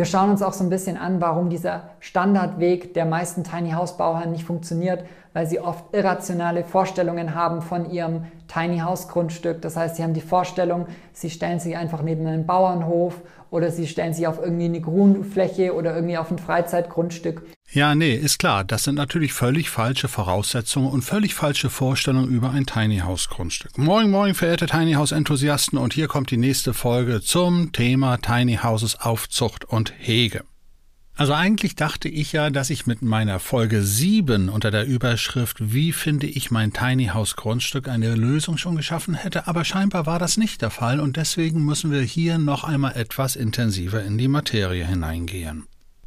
Wir schauen uns auch so ein bisschen an, warum dieser Standardweg der meisten Tiny House Bauer nicht funktioniert, weil sie oft irrationale Vorstellungen haben von ihrem Tiny House Grundstück. Das heißt, sie haben die Vorstellung, sie stellen sich einfach neben einen Bauernhof oder sie stellen sich auf irgendwie eine Grünfläche oder irgendwie auf ein Freizeitgrundstück. Ja, nee, ist klar. Das sind natürlich völlig falsche Voraussetzungen und völlig falsche Vorstellungen über ein Tiny House Grundstück. Moin, moin, verehrte Tiny House Enthusiasten und hier kommt die nächste Folge zum Thema Tiny Houses Aufzucht und Hege. Also eigentlich dachte ich ja, dass ich mit meiner Folge 7 unter der Überschrift Wie finde ich mein Tiny House Grundstück eine Lösung schon geschaffen hätte, aber scheinbar war das nicht der Fall und deswegen müssen wir hier noch einmal etwas intensiver in die Materie hineingehen.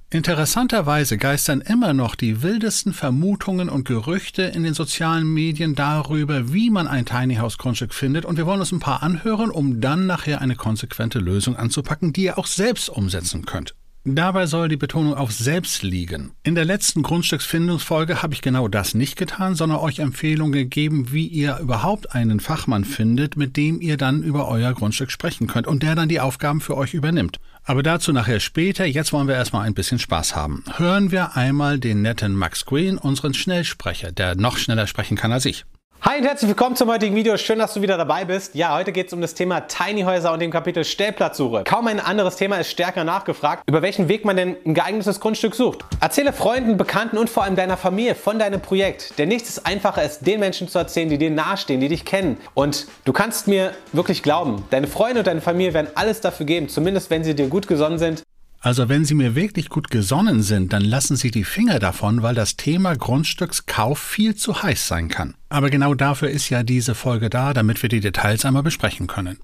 Interessanterweise geistern immer noch die wildesten Vermutungen und Gerüchte in den sozialen Medien darüber, wie man ein Tiny House Grundstück findet und wir wollen uns ein paar anhören, um dann nachher eine konsequente Lösung anzupacken, die ihr auch selbst umsetzen könnt. Dabei soll die Betonung auf selbst liegen. In der letzten Grundstücksfindungsfolge habe ich genau das nicht getan, sondern euch Empfehlungen gegeben, wie ihr überhaupt einen Fachmann findet, mit dem ihr dann über euer Grundstück sprechen könnt und der dann die Aufgaben für euch übernimmt. Aber dazu nachher später, jetzt wollen wir erstmal ein bisschen Spaß haben. Hören wir einmal den netten Max Green, unseren Schnellsprecher, der noch schneller sprechen kann als ich. Hi und herzlich willkommen zum heutigen Video. Schön, dass du wieder dabei bist. Ja, heute geht es um das Thema Tiny Häuser und dem Kapitel Stellplatzsuche. Kaum ein anderes Thema ist stärker nachgefragt, über welchen Weg man denn ein geeignetes Grundstück sucht. Erzähle Freunden, Bekannten und vor allem deiner Familie von deinem Projekt. Denn nichts ist einfacher, als den Menschen zu erzählen, die dir nahestehen, die dich kennen. Und du kannst mir wirklich glauben, deine Freunde und deine Familie werden alles dafür geben, zumindest wenn sie dir gut gesonnen sind, also wenn Sie mir wirklich gut gesonnen sind, dann lassen Sie die Finger davon, weil das Thema Grundstückskauf viel zu heiß sein kann. Aber genau dafür ist ja diese Folge da, damit wir die Details einmal besprechen können.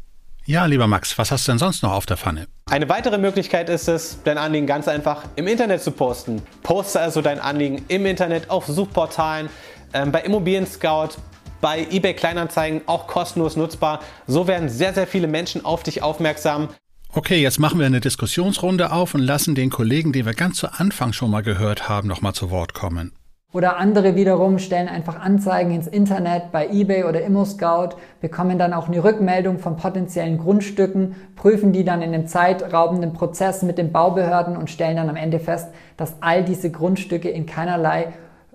Ja, lieber Max, was hast du denn sonst noch auf der Pfanne? Eine weitere Möglichkeit ist es, dein Anliegen ganz einfach im Internet zu posten. Poste also dein Anliegen im Internet auf Suchportalen, ähm, bei Immobilien Scout, bei eBay Kleinanzeigen auch kostenlos nutzbar. So werden sehr, sehr viele Menschen auf dich aufmerksam. Okay, jetzt machen wir eine Diskussionsrunde auf und lassen den Kollegen, den wir ganz zu Anfang schon mal gehört haben, nochmal zu Wort kommen. Oder andere wiederum stellen einfach Anzeigen ins Internet bei eBay oder ImmoScout, bekommen dann auch eine Rückmeldung von potenziellen Grundstücken, prüfen die dann in einem zeitraubenden Prozess mit den Baubehörden und stellen dann am Ende fest, dass all diese Grundstücke in keinerlei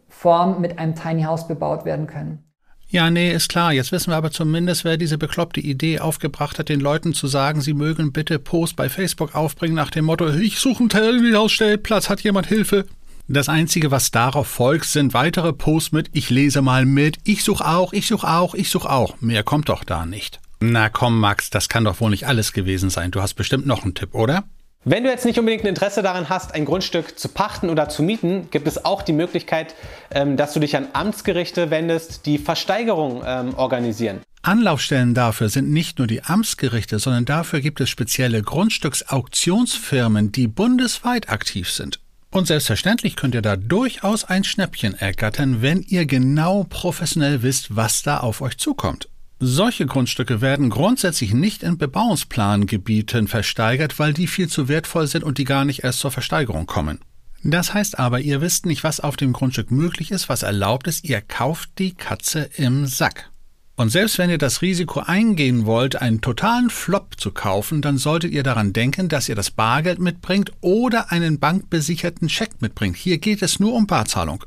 Form mit einem Tiny House bebaut werden können. Ja, nee, ist klar. Jetzt wissen wir aber zumindest, wer diese bekloppte Idee aufgebracht hat, den Leuten zu sagen, sie mögen bitte Post bei Facebook aufbringen nach dem Motto, ich suche einen Tiny-Haus-Stellplatz, hat jemand Hilfe? Das Einzige, was darauf folgt, sind weitere Posts mit Ich lese mal mit, ich suche auch, ich suche auch, ich suche auch. Mehr kommt doch da nicht. Na komm, Max, das kann doch wohl nicht alles gewesen sein. Du hast bestimmt noch einen Tipp, oder? Wenn du jetzt nicht unbedingt ein Interesse daran hast, ein Grundstück zu pachten oder zu mieten, gibt es auch die Möglichkeit, ähm, dass du dich an Amtsgerichte wendest, die Versteigerung ähm, organisieren. Anlaufstellen dafür sind nicht nur die Amtsgerichte, sondern dafür gibt es spezielle Grundstücksauktionsfirmen, die bundesweit aktiv sind. Und selbstverständlich könnt ihr da durchaus ein Schnäppchen ergattern, wenn ihr genau professionell wisst, was da auf euch zukommt. Solche Grundstücke werden grundsätzlich nicht in Bebauungsplangebieten versteigert, weil die viel zu wertvoll sind und die gar nicht erst zur Versteigerung kommen. Das heißt aber, ihr wisst nicht, was auf dem Grundstück möglich ist, was erlaubt ist, ihr kauft die Katze im Sack. Und selbst wenn ihr das Risiko eingehen wollt, einen totalen Flop zu kaufen, dann solltet ihr daran denken, dass ihr das Bargeld mitbringt oder einen bankbesicherten Scheck mitbringt. Hier geht es nur um Barzahlung.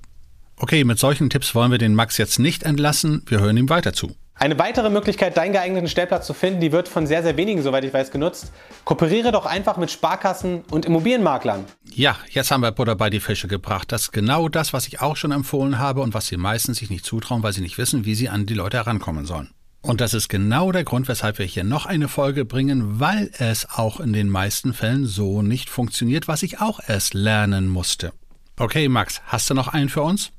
Okay, mit solchen Tipps wollen wir den Max jetzt nicht entlassen, wir hören ihm weiter zu. Eine weitere Möglichkeit, deinen geeigneten Stellplatz zu finden, die wird von sehr, sehr wenigen, soweit ich weiß, genutzt. Kooperiere doch einfach mit Sparkassen und Immobilienmaklern. Ja, jetzt haben wir Butter bei die Fische gebracht. Das ist genau das, was ich auch schon empfohlen habe und was die meisten sich nicht zutrauen, weil sie nicht wissen, wie sie an die Leute herankommen sollen. Und das ist genau der Grund, weshalb wir hier noch eine Folge bringen, weil es auch in den meisten Fällen so nicht funktioniert, was ich auch erst lernen musste. Okay, Max, hast du noch einen für uns?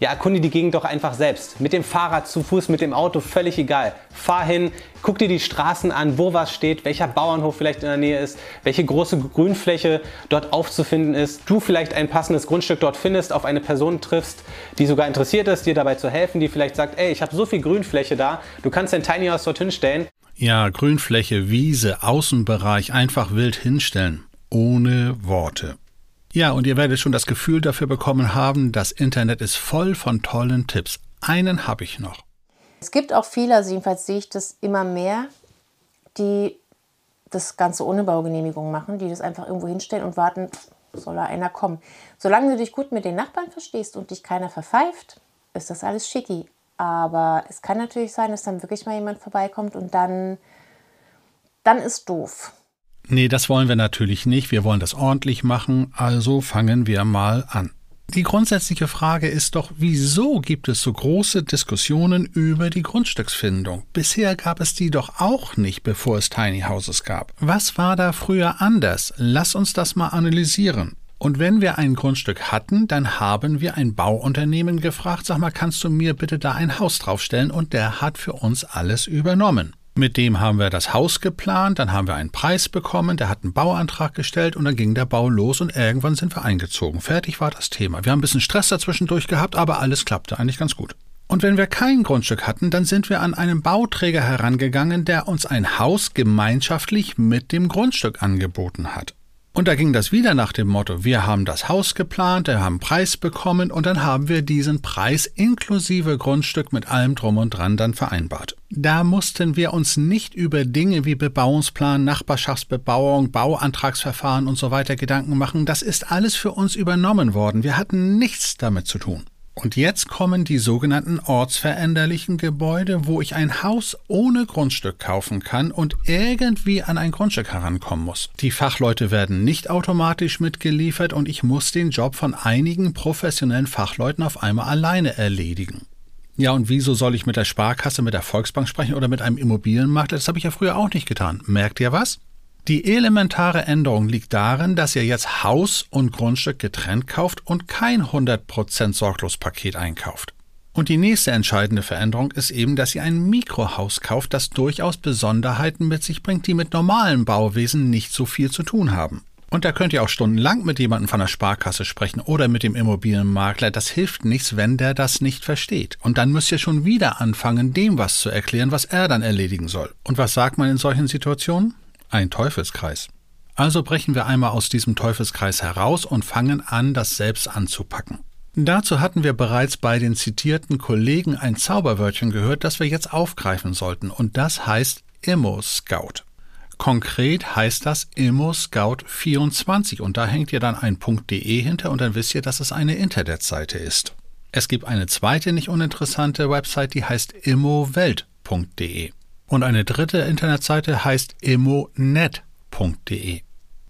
Ja, erkunde die Gegend doch einfach selbst. Mit dem Fahrrad, zu Fuß, mit dem Auto, völlig egal. Fahr hin, guck dir die Straßen an, wo was steht, welcher Bauernhof vielleicht in der Nähe ist, welche große Grünfläche dort aufzufinden ist. Du vielleicht ein passendes Grundstück dort findest, auf eine Person triffst, die sogar interessiert ist, dir dabei zu helfen, die vielleicht sagt, ey, ich habe so viel Grünfläche da, du kannst dein Tiny House dort hinstellen. Ja, Grünfläche, Wiese, Außenbereich einfach wild hinstellen. Ohne Worte. Ja, und ihr werdet schon das Gefühl dafür bekommen haben, das Internet ist voll von tollen Tipps. Einen habe ich noch. Es gibt auch viele, also jedenfalls sehe ich das immer mehr, die das Ganze ohne Baugenehmigung machen, die das einfach irgendwo hinstellen und warten, soll da einer kommen. Solange du dich gut mit den Nachbarn verstehst und dich keiner verpfeift, ist das alles schicki. Aber es kann natürlich sein, dass dann wirklich mal jemand vorbeikommt und dann, dann ist doof. Nee, das wollen wir natürlich nicht. Wir wollen das ordentlich machen. Also fangen wir mal an. Die grundsätzliche Frage ist doch, wieso gibt es so große Diskussionen über die Grundstücksfindung? Bisher gab es die doch auch nicht, bevor es Tiny Houses gab. Was war da früher anders? Lass uns das mal analysieren. Und wenn wir ein Grundstück hatten, dann haben wir ein Bauunternehmen gefragt, sag mal, kannst du mir bitte da ein Haus draufstellen? Und der hat für uns alles übernommen. Mit dem haben wir das Haus geplant, dann haben wir einen Preis bekommen, der hat einen Bauantrag gestellt und dann ging der Bau los und irgendwann sind wir eingezogen. Fertig war das Thema. Wir haben ein bisschen Stress dazwischendurch gehabt, aber alles klappte eigentlich ganz gut. Und wenn wir kein Grundstück hatten, dann sind wir an einen Bauträger herangegangen, der uns ein Haus gemeinschaftlich mit dem Grundstück angeboten hat. Und da ging das wieder nach dem Motto, wir haben das Haus geplant, wir haben Preis bekommen und dann haben wir diesen Preis inklusive Grundstück mit allem drum und dran dann vereinbart. Da mussten wir uns nicht über Dinge wie Bebauungsplan, Nachbarschaftsbebauung, Bauantragsverfahren und so weiter Gedanken machen. Das ist alles für uns übernommen worden. Wir hatten nichts damit zu tun. Und jetzt kommen die sogenannten ortsveränderlichen Gebäude, wo ich ein Haus ohne Grundstück kaufen kann und irgendwie an ein Grundstück herankommen muss. Die Fachleute werden nicht automatisch mitgeliefert und ich muss den Job von einigen professionellen Fachleuten auf einmal alleine erledigen. Ja, und wieso soll ich mit der Sparkasse, mit der Volksbank sprechen oder mit einem Immobilienmakler? Das habe ich ja früher auch nicht getan. Merkt ihr was? Die elementare Änderung liegt darin, dass ihr jetzt Haus und Grundstück getrennt kauft und kein 100% Sorglospaket einkauft. Und die nächste entscheidende Veränderung ist eben, dass ihr ein Mikrohaus kauft, das durchaus Besonderheiten mit sich bringt, die mit normalen Bauwesen nicht so viel zu tun haben. Und da könnt ihr auch stundenlang mit jemandem von der Sparkasse sprechen oder mit dem Immobilienmakler. Das hilft nichts, wenn der das nicht versteht. Und dann müsst ihr schon wieder anfangen, dem was zu erklären, was er dann erledigen soll. Und was sagt man in solchen Situationen? Ein Teufelskreis. Also brechen wir einmal aus diesem Teufelskreis heraus und fangen an, das selbst anzupacken. Dazu hatten wir bereits bei den zitierten Kollegen ein Zauberwörtchen gehört, das wir jetzt aufgreifen sollten, und das heißt Immo Scout. Konkret heißt das Immo Scout 24 und da hängt ihr dann ein .de hinter und dann wisst ihr, dass es eine Internetseite ist. Es gibt eine zweite nicht uninteressante Website, die heißt immowelt.de. Und eine dritte Internetseite heißt emonet.de.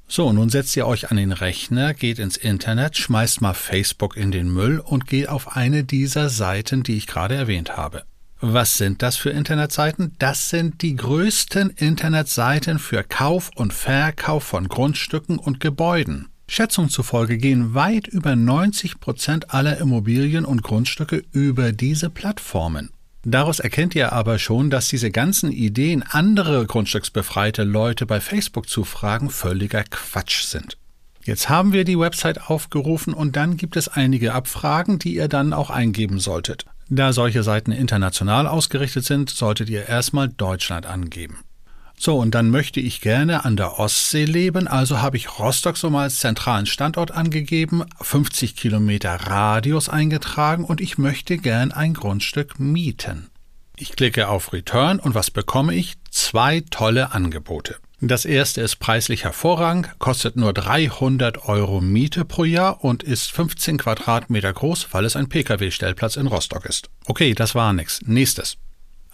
So, nun setzt ihr euch an den Rechner, geht ins Internet, schmeißt mal Facebook in den Müll und geht auf eine dieser Seiten, die ich gerade erwähnt habe. Was sind das für Internetseiten? Das sind die größten Internetseiten für Kauf und Verkauf von Grundstücken und Gebäuden. Schätzungen zufolge gehen weit über 90 Prozent aller Immobilien und Grundstücke über diese Plattformen. Daraus erkennt ihr aber schon, dass diese ganzen Ideen, andere grundstücksbefreite Leute bei Facebook zu fragen, völliger Quatsch sind. Jetzt haben wir die Website aufgerufen und dann gibt es einige Abfragen, die ihr dann auch eingeben solltet. Da solche Seiten international ausgerichtet sind, solltet ihr erstmal Deutschland angeben. So, und dann möchte ich gerne an der Ostsee leben, also habe ich Rostock so mal als zentralen Standort angegeben, 50 Kilometer Radius eingetragen und ich möchte gern ein Grundstück mieten. Ich klicke auf Return und was bekomme ich? Zwei tolle Angebote. Das erste ist preislich hervorragend, kostet nur 300 Euro Miete pro Jahr und ist 15 Quadratmeter groß, weil es ein Pkw-Stellplatz in Rostock ist. Okay, das war nix. Nächstes.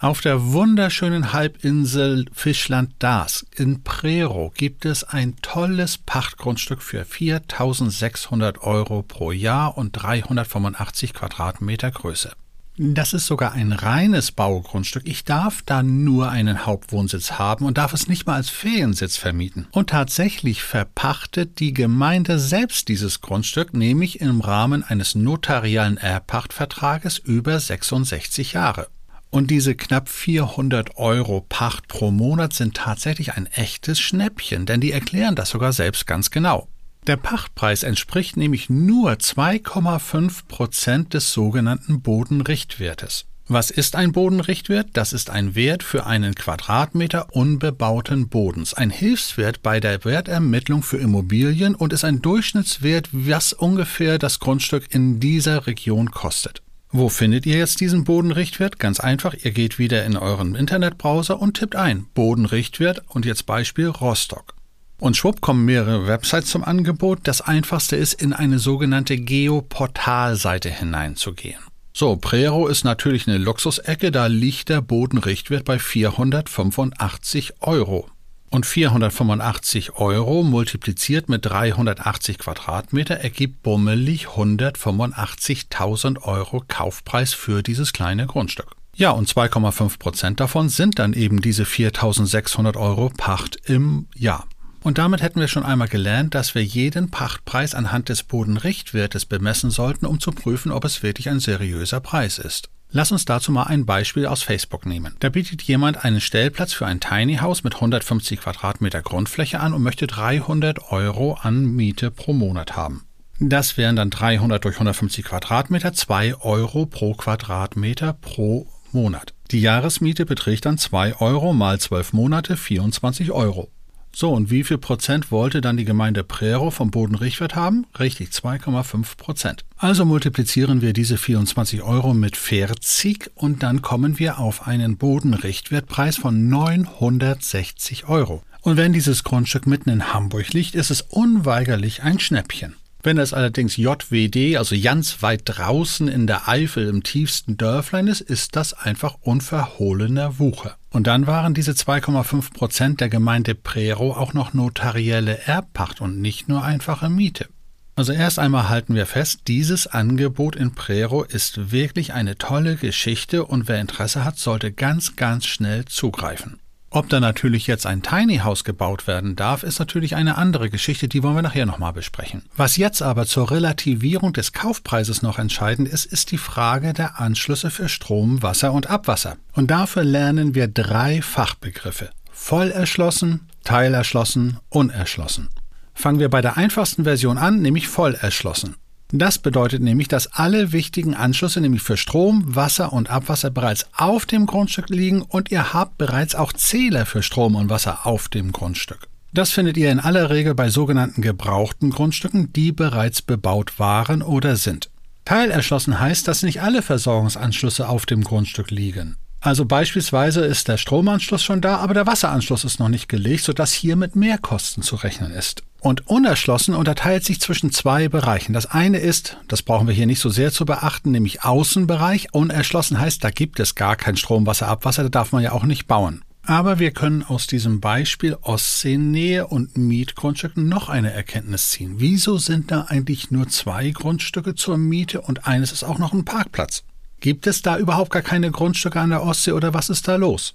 Auf der wunderschönen Halbinsel Fischland-Dars in Prero gibt es ein tolles Pachtgrundstück für 4.600 Euro pro Jahr und 385 Quadratmeter Größe. Das ist sogar ein reines Baugrundstück. Ich darf da nur einen Hauptwohnsitz haben und darf es nicht mal als Feriensitz vermieten. Und tatsächlich verpachtet die Gemeinde selbst dieses Grundstück, nämlich im Rahmen eines notarialen Erbpachtvertrages über 66 Jahre. Und diese knapp 400 Euro Pacht pro Monat sind tatsächlich ein echtes Schnäppchen, denn die erklären das sogar selbst ganz genau. Der Pachtpreis entspricht nämlich nur 2,5 Prozent des sogenannten Bodenrichtwertes. Was ist ein Bodenrichtwert? Das ist ein Wert für einen Quadratmeter unbebauten Bodens, ein Hilfswert bei der Wertermittlung für Immobilien und ist ein Durchschnittswert, was ungefähr das Grundstück in dieser Region kostet. Wo findet ihr jetzt diesen Bodenrichtwert? Ganz einfach, ihr geht wieder in euren Internetbrowser und tippt ein Bodenrichtwert und jetzt Beispiel Rostock. Und schwupp kommen mehrere Websites zum Angebot. Das einfachste ist, in eine sogenannte Geoportalseite hineinzugehen. So, Prero ist natürlich eine Luxusecke, da liegt der Bodenrichtwert bei 485 Euro. Und 485 Euro multipliziert mit 380 Quadratmeter ergibt bummelig 185.000 Euro Kaufpreis für dieses kleine Grundstück. Ja, und 2,5 Prozent davon sind dann eben diese 4.600 Euro Pacht im Jahr. Und damit hätten wir schon einmal gelernt, dass wir jeden Pachtpreis anhand des Bodenrichtwertes bemessen sollten, um zu prüfen, ob es wirklich ein seriöser Preis ist. Lass uns dazu mal ein Beispiel aus Facebook nehmen. Da bietet jemand einen Stellplatz für ein Tiny House mit 150 Quadratmeter Grundfläche an und möchte 300 Euro an Miete pro Monat haben. Das wären dann 300 durch 150 Quadratmeter, 2 Euro pro Quadratmeter pro Monat. Die Jahresmiete beträgt dann 2 Euro mal 12 Monate, 24 Euro. So, und wie viel Prozent wollte dann die Gemeinde Prero vom Bodenrichtwert haben? Richtig, 2,5 Prozent. Also multiplizieren wir diese 24 Euro mit 40 und dann kommen wir auf einen Bodenrichtwertpreis von 960 Euro. Und wenn dieses Grundstück mitten in Hamburg liegt, ist es unweigerlich ein Schnäppchen. Wenn es allerdings JWD, also ganz weit draußen in der Eifel im tiefsten Dörflein ist, ist das einfach unverhohlener Wucher. Und dann waren diese 2,5 Prozent der Gemeinde Prero auch noch notarielle Erbpacht und nicht nur einfache Miete. Also erst einmal halten wir fest, dieses Angebot in Prero ist wirklich eine tolle Geschichte und wer Interesse hat, sollte ganz, ganz schnell zugreifen. Ob da natürlich jetzt ein Tiny House gebaut werden darf, ist natürlich eine andere Geschichte, die wollen wir nachher nochmal besprechen. Was jetzt aber zur Relativierung des Kaufpreises noch entscheidend ist, ist die Frage der Anschlüsse für Strom, Wasser und Abwasser. Und dafür lernen wir drei Fachbegriffe. Voll erschlossen, teilerschlossen, unerschlossen. Fangen wir bei der einfachsten Version an, nämlich voll erschlossen. Das bedeutet nämlich, dass alle wichtigen Anschlüsse, nämlich für Strom, Wasser und Abwasser, bereits auf dem Grundstück liegen und ihr habt bereits auch Zähler für Strom und Wasser auf dem Grundstück. Das findet ihr in aller Regel bei sogenannten gebrauchten Grundstücken, die bereits bebaut waren oder sind. Teilerschlossen heißt, dass nicht alle Versorgungsanschlüsse auf dem Grundstück liegen. Also beispielsweise ist der Stromanschluss schon da, aber der Wasseranschluss ist noch nicht gelegt, sodass hier mit Mehrkosten zu rechnen ist. Und unerschlossen unterteilt sich zwischen zwei Bereichen. Das eine ist, das brauchen wir hier nicht so sehr zu beachten, nämlich Außenbereich. Unerschlossen heißt, da gibt es gar kein Strom, Wasser, Abwasser, da darf man ja auch nicht bauen. Aber wir können aus diesem Beispiel Ostseenähe und Mietgrundstücken noch eine Erkenntnis ziehen. Wieso sind da eigentlich nur zwei Grundstücke zur Miete und eines ist auch noch ein Parkplatz? Gibt es da überhaupt gar keine Grundstücke an der Ostsee oder was ist da los?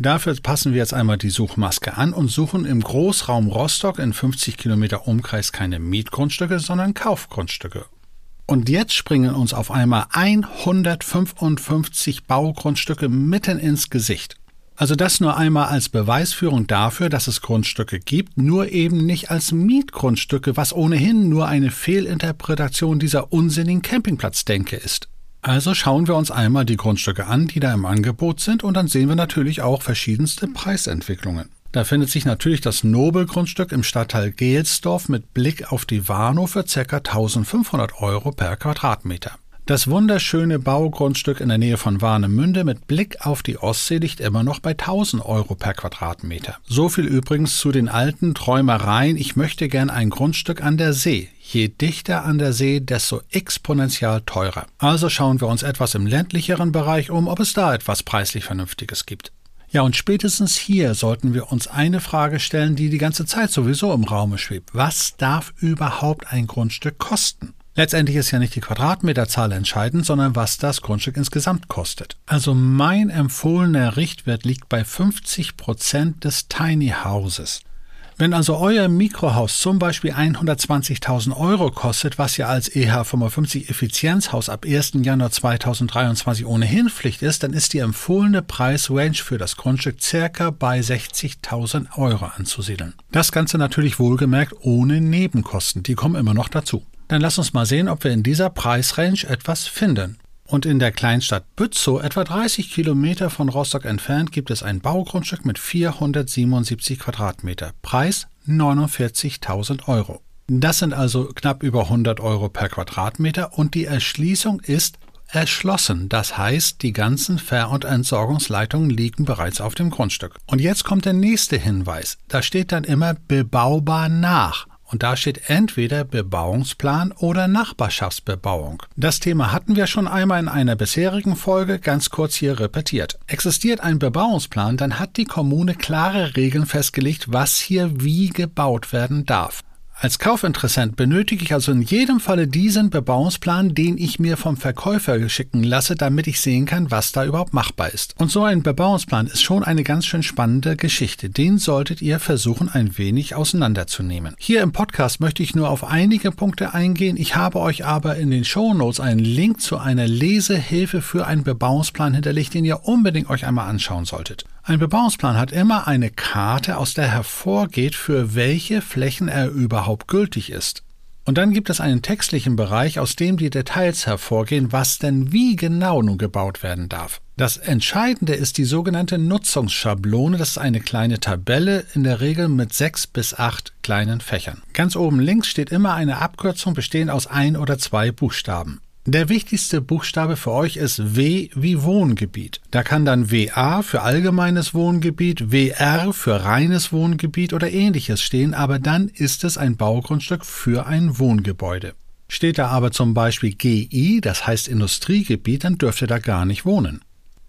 Dafür passen wir jetzt einmal die Suchmaske an und suchen im Großraum Rostock in 50 Kilometer Umkreis keine Mietgrundstücke, sondern Kaufgrundstücke. Und jetzt springen uns auf einmal 155 Baugrundstücke mitten ins Gesicht. Also das nur einmal als Beweisführung dafür, dass es Grundstücke gibt, nur eben nicht als Mietgrundstücke, was ohnehin nur eine Fehlinterpretation dieser unsinnigen Campingplatzdenke ist. Also schauen wir uns einmal die Grundstücke an, die da im Angebot sind, und dann sehen wir natürlich auch verschiedenste Preisentwicklungen. Da findet sich natürlich das Nobelgrundstück im Stadtteil Gelsdorf mit Blick auf die Warnow für ca. 1500 Euro per Quadratmeter. Das wunderschöne Baugrundstück in der Nähe von Warnemünde mit Blick auf die Ostsee liegt immer noch bei 1000 Euro per Quadratmeter. So viel übrigens zu den alten Träumereien, ich möchte gern ein Grundstück an der See. Je dichter an der See, desto exponentiell teurer. Also schauen wir uns etwas im ländlicheren Bereich um, ob es da etwas preislich Vernünftiges gibt. Ja, und spätestens hier sollten wir uns eine Frage stellen, die die ganze Zeit sowieso im Raume schwebt. Was darf überhaupt ein Grundstück kosten? Letztendlich ist ja nicht die Quadratmeterzahl entscheidend, sondern was das Grundstück insgesamt kostet. Also mein empfohlener Richtwert liegt bei 50 Prozent des Tiny Houses. Wenn also euer Mikrohaus zum Beispiel 120.000 Euro kostet, was ja als EH55 Effizienzhaus ab 1. Januar 2023 ohnehin Pflicht ist, dann ist die empfohlene Preisrange für das Grundstück circa bei 60.000 Euro anzusiedeln. Das Ganze natürlich wohlgemerkt ohne Nebenkosten, die kommen immer noch dazu. Dann lass uns mal sehen, ob wir in dieser Preisrange etwas finden. Und in der Kleinstadt Bützow, etwa 30 Kilometer von Rostock entfernt, gibt es ein Baugrundstück mit 477 Quadratmeter. Preis 49.000 Euro. Das sind also knapp über 100 Euro per Quadratmeter und die Erschließung ist erschlossen. Das heißt, die ganzen Ver- und Entsorgungsleitungen liegen bereits auf dem Grundstück. Und jetzt kommt der nächste Hinweis. Da steht dann immer bebaubar nach. Und da steht entweder Bebauungsplan oder Nachbarschaftsbebauung. Das Thema hatten wir schon einmal in einer bisherigen Folge ganz kurz hier repetiert. Existiert ein Bebauungsplan, dann hat die Kommune klare Regeln festgelegt, was hier wie gebaut werden darf. Als Kaufinteressent benötige ich also in jedem Falle diesen Bebauungsplan, den ich mir vom Verkäufer schicken lasse, damit ich sehen kann, was da überhaupt machbar ist. Und so ein Bebauungsplan ist schon eine ganz schön spannende Geschichte. Den solltet ihr versuchen, ein wenig auseinanderzunehmen. Hier im Podcast möchte ich nur auf einige Punkte eingehen. Ich habe euch aber in den Show Notes einen Link zu einer Lesehilfe für einen Bebauungsplan hinterlegt, den ihr unbedingt euch einmal anschauen solltet. Ein Bebauungsplan hat immer eine Karte, aus der hervorgeht, für welche Flächen er überhaupt gültig ist. Und dann gibt es einen textlichen Bereich, aus dem die Details hervorgehen, was denn wie genau nun gebaut werden darf. Das Entscheidende ist die sogenannte Nutzungsschablone. Das ist eine kleine Tabelle, in der Regel mit sechs bis acht kleinen Fächern. Ganz oben links steht immer eine Abkürzung bestehend aus ein oder zwei Buchstaben. Der wichtigste Buchstabe für euch ist W wie Wohngebiet. Da kann dann WA für allgemeines Wohngebiet, WR für reines Wohngebiet oder ähnliches stehen, aber dann ist es ein Baugrundstück für ein Wohngebäude. Steht da aber zum Beispiel GI, das heißt Industriegebiet, dann dürft ihr da gar nicht wohnen.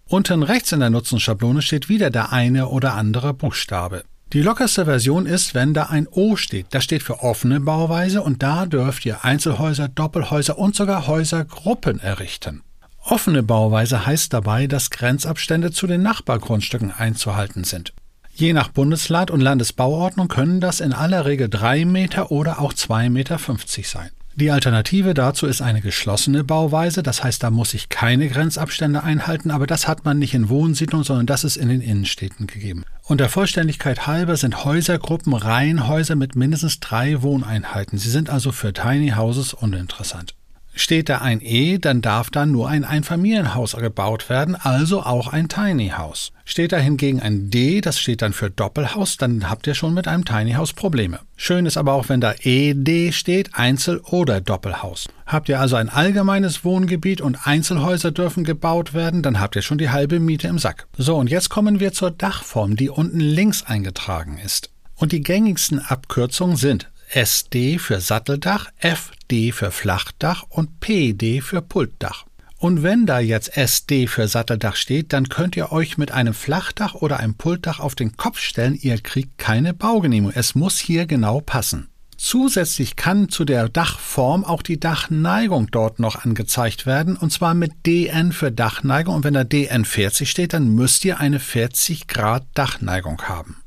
Unten rechts in der Nutzungsschablone steht wieder der eine oder andere Buchstabe. Die lockerste Version ist, wenn da ein O steht. Das steht für offene Bauweise und da dürft ihr Einzelhäuser, Doppelhäuser und sogar Häusergruppen errichten. Offene Bauweise heißt dabei, dass Grenzabstände zu den Nachbargrundstücken einzuhalten sind. Je nach Bundesland und Landesbauordnung können das in aller Regel 3 Meter oder auch 2,50 Meter sein. Die Alternative dazu ist eine geschlossene Bauweise, das heißt, da muss ich keine Grenzabstände einhalten, aber das hat man nicht in Wohnsiedlungen, sondern das ist in den Innenstädten gegeben. Und der Vollständigkeit halber sind Häusergruppen Reihenhäuser mit mindestens drei Wohneinheiten. Sie sind also für Tiny Houses uninteressant. Steht da ein E, dann darf da nur ein Einfamilienhaus gebaut werden, also auch ein Tiny House. Steht da hingegen ein D, das steht dann für Doppelhaus, dann habt ihr schon mit einem Tiny House Probleme. Schön ist aber auch, wenn da ED steht, Einzel- oder Doppelhaus. Habt ihr also ein allgemeines Wohngebiet und Einzelhäuser dürfen gebaut werden, dann habt ihr schon die halbe Miete im Sack. So, und jetzt kommen wir zur Dachform, die unten links eingetragen ist. Und die gängigsten Abkürzungen sind SD für Satteldach, FD für Flachdach und PD für Pultdach. Und wenn da jetzt SD für Satteldach steht, dann könnt ihr euch mit einem Flachdach oder einem Pultdach auf den Kopf stellen, ihr kriegt keine Baugenehmigung. Es muss hier genau passen. Zusätzlich kann zu der Dachform auch die Dachneigung dort noch angezeigt werden, und zwar mit DN für Dachneigung. Und wenn da DN 40 steht, dann müsst ihr eine 40 Grad Dachneigung haben.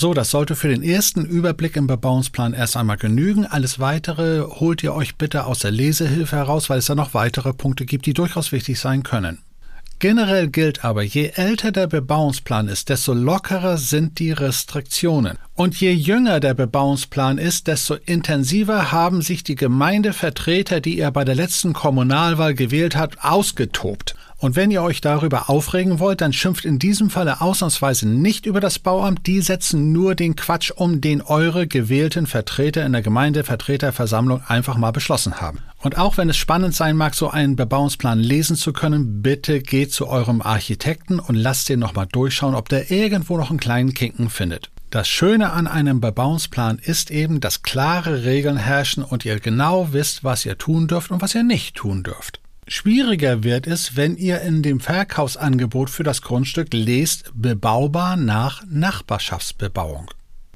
So, das sollte für den ersten Überblick im Bebauungsplan erst einmal genügen. Alles weitere holt ihr euch bitte aus der Lesehilfe heraus, weil es da noch weitere Punkte gibt, die durchaus wichtig sein können. Generell gilt aber, je älter der Bebauungsplan ist, desto lockerer sind die Restriktionen. Und je jünger der Bebauungsplan ist, desto intensiver haben sich die Gemeindevertreter, die er bei der letzten Kommunalwahl gewählt hat, ausgetobt. Und wenn ihr euch darüber aufregen wollt, dann schimpft in diesem Falle ausnahmsweise nicht über das Bauamt, die setzen nur den Quatsch um, den eure gewählten Vertreter in der Gemeindevertreterversammlung einfach mal beschlossen haben. Und auch wenn es spannend sein mag, so einen Bebauungsplan lesen zu können, bitte geht zu eurem Architekten und lasst den nochmal durchschauen, ob der irgendwo noch einen kleinen Kinken findet. Das Schöne an einem Bebauungsplan ist eben, dass klare Regeln herrschen und ihr genau wisst, was ihr tun dürft und was ihr nicht tun dürft. Schwieriger wird es, wenn ihr in dem Verkaufsangebot für das Grundstück lest bebaubar nach Nachbarschaftsbebauung.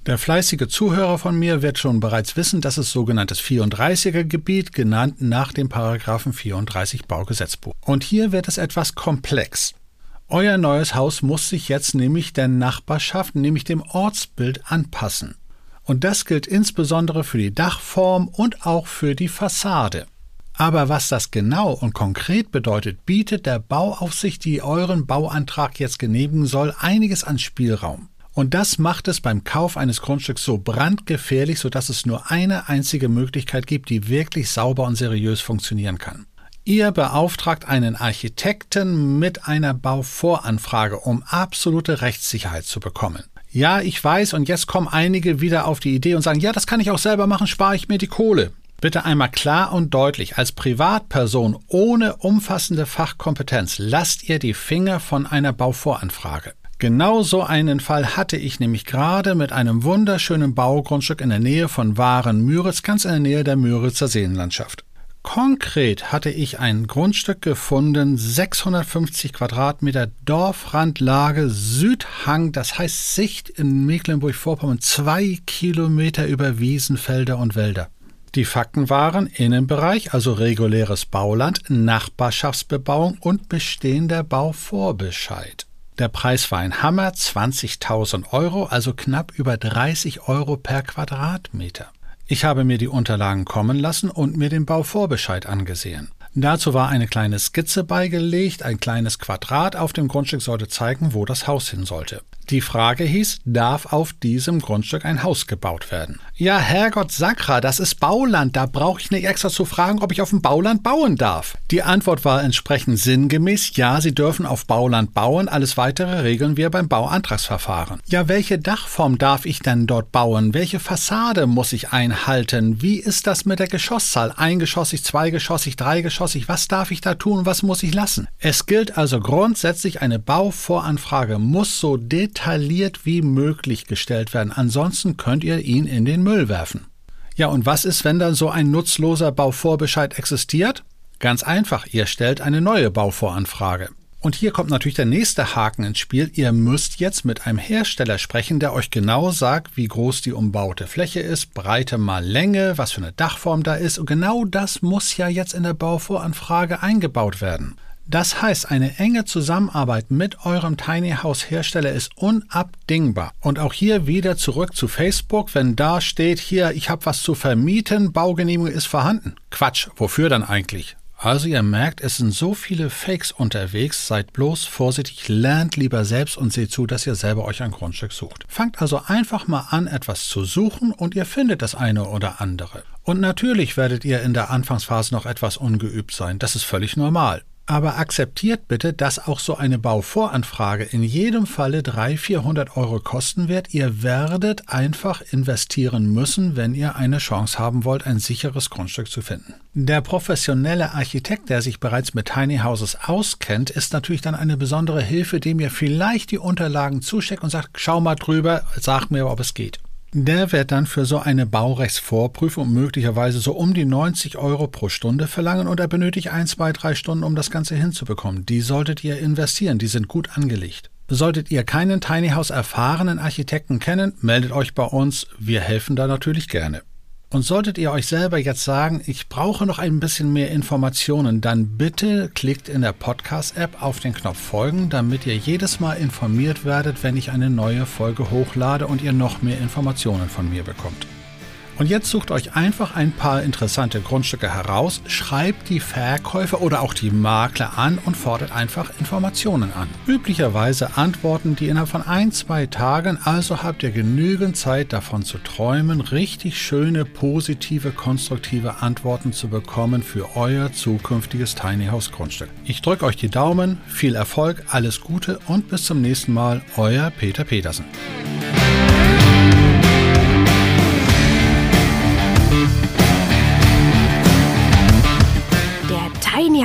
Der fleißige Zuhörer von mir wird schon bereits wissen, dass es sogenanntes 34er Gebiet, genannt nach dem Paragraphen 34 Baugesetzbuch. Und hier wird es etwas komplex. Euer neues Haus muss sich jetzt nämlich der Nachbarschaft, nämlich dem Ortsbild anpassen. Und das gilt insbesondere für die Dachform und auch für die Fassade. Aber was das genau und konkret bedeutet, bietet der Bauaufsicht, die euren Bauantrag jetzt genehmigen soll, einiges an Spielraum. Und das macht es beim Kauf eines Grundstücks so brandgefährlich, sodass es nur eine einzige Möglichkeit gibt, die wirklich sauber und seriös funktionieren kann. Ihr beauftragt einen Architekten mit einer Bauvoranfrage, um absolute Rechtssicherheit zu bekommen. Ja, ich weiß, und jetzt kommen einige wieder auf die Idee und sagen, ja, das kann ich auch selber machen, spare ich mir die Kohle. Bitte einmal klar und deutlich, als Privatperson ohne umfassende Fachkompetenz lasst ihr die Finger von einer Bauvoranfrage. Genau so einen Fall hatte ich nämlich gerade mit einem wunderschönen Baugrundstück in der Nähe von Waren-Müritz, ganz in der Nähe der Müritzer Seenlandschaft. Konkret hatte ich ein Grundstück gefunden, 650 Quadratmeter Dorfrandlage, Südhang, das heißt Sicht in Mecklenburg-Vorpommern, zwei Kilometer über Wiesen, Felder und Wälder. Die Fakten waren Innenbereich, also reguläres Bauland, Nachbarschaftsbebauung und bestehender Bauvorbescheid. Der Preis war ein Hammer, 20.000 Euro, also knapp über 30 Euro per Quadratmeter. Ich habe mir die Unterlagen kommen lassen und mir den Bauvorbescheid angesehen. Dazu war eine kleine Skizze beigelegt, ein kleines Quadrat auf dem Grundstück sollte zeigen, wo das Haus hin sollte. Die Frage hieß, darf auf diesem Grundstück ein Haus gebaut werden? Ja, Herrgott Sakra, das ist Bauland, da brauche ich nicht extra zu fragen, ob ich auf dem Bauland bauen darf. Die Antwort war entsprechend sinngemäß, ja, Sie dürfen auf Bauland bauen, alles weitere regeln wir beim Bauantragsverfahren. Ja, welche Dachform darf ich denn dort bauen? Welche Fassade muss ich einhalten? Wie ist das mit der Geschosszahl? Eingeschossig, zweigeschossig, dreigeschossig, was darf ich da tun, was muss ich lassen? Es gilt also grundsätzlich, eine Bauvoranfrage muss so detailliert detailliert wie möglich gestellt werden. Ansonsten könnt ihr ihn in den Müll werfen. Ja, und was ist, wenn dann so ein nutzloser Bauvorbescheid existiert? Ganz einfach, ihr stellt eine neue Bauvoranfrage. Und hier kommt natürlich der nächste Haken ins Spiel. Ihr müsst jetzt mit einem Hersteller sprechen, der euch genau sagt, wie groß die umbaute Fläche ist, Breite mal Länge, was für eine Dachform da ist. Und genau das muss ja jetzt in der Bauvoranfrage eingebaut werden. Das heißt, eine enge Zusammenarbeit mit eurem Tiny House Hersteller ist unabdingbar. Und auch hier wieder zurück zu Facebook, wenn da steht hier, ich habe was zu vermieten, Baugenehmigung ist vorhanden. Quatsch, wofür dann eigentlich? Also ihr merkt, es sind so viele Fakes unterwegs, seid bloß vorsichtig, lernt lieber selbst und seht zu, dass ihr selber euch ein Grundstück sucht. Fangt also einfach mal an, etwas zu suchen und ihr findet das eine oder andere. Und natürlich werdet ihr in der Anfangsphase noch etwas ungeübt sein, das ist völlig normal. Aber akzeptiert bitte, dass auch so eine Bauvoranfrage in jedem Falle 300, 400 Euro kosten wird. Ihr werdet einfach investieren müssen, wenn ihr eine Chance haben wollt, ein sicheres Grundstück zu finden. Der professionelle Architekt, der sich bereits mit Tiny Houses auskennt, ist natürlich dann eine besondere Hilfe, dem ihr vielleicht die Unterlagen zuschickt und sagt, schau mal drüber, sag mir, ob es geht. Der wird dann für so eine Baurechtsvorprüfung möglicherweise so um die 90 Euro pro Stunde verlangen und er benötigt ein, zwei, drei Stunden, um das Ganze hinzubekommen. Die solltet ihr investieren, die sind gut angelegt. Solltet ihr keinen Tiny House erfahrenen Architekten kennen, meldet euch bei uns, wir helfen da natürlich gerne. Und solltet ihr euch selber jetzt sagen, ich brauche noch ein bisschen mehr Informationen, dann bitte klickt in der Podcast-App auf den Knopf Folgen, damit ihr jedes Mal informiert werdet, wenn ich eine neue Folge hochlade und ihr noch mehr Informationen von mir bekommt. Und jetzt sucht euch einfach ein paar interessante Grundstücke heraus, schreibt die Verkäufer oder auch die Makler an und fordert einfach Informationen an. Üblicherweise antworten die innerhalb von ein, zwei Tagen, also habt ihr genügend Zeit davon zu träumen, richtig schöne, positive, konstruktive Antworten zu bekommen für euer zukünftiges Tiny House Grundstück. Ich drücke euch die Daumen, viel Erfolg, alles Gute und bis zum nächsten Mal, euer Peter Petersen.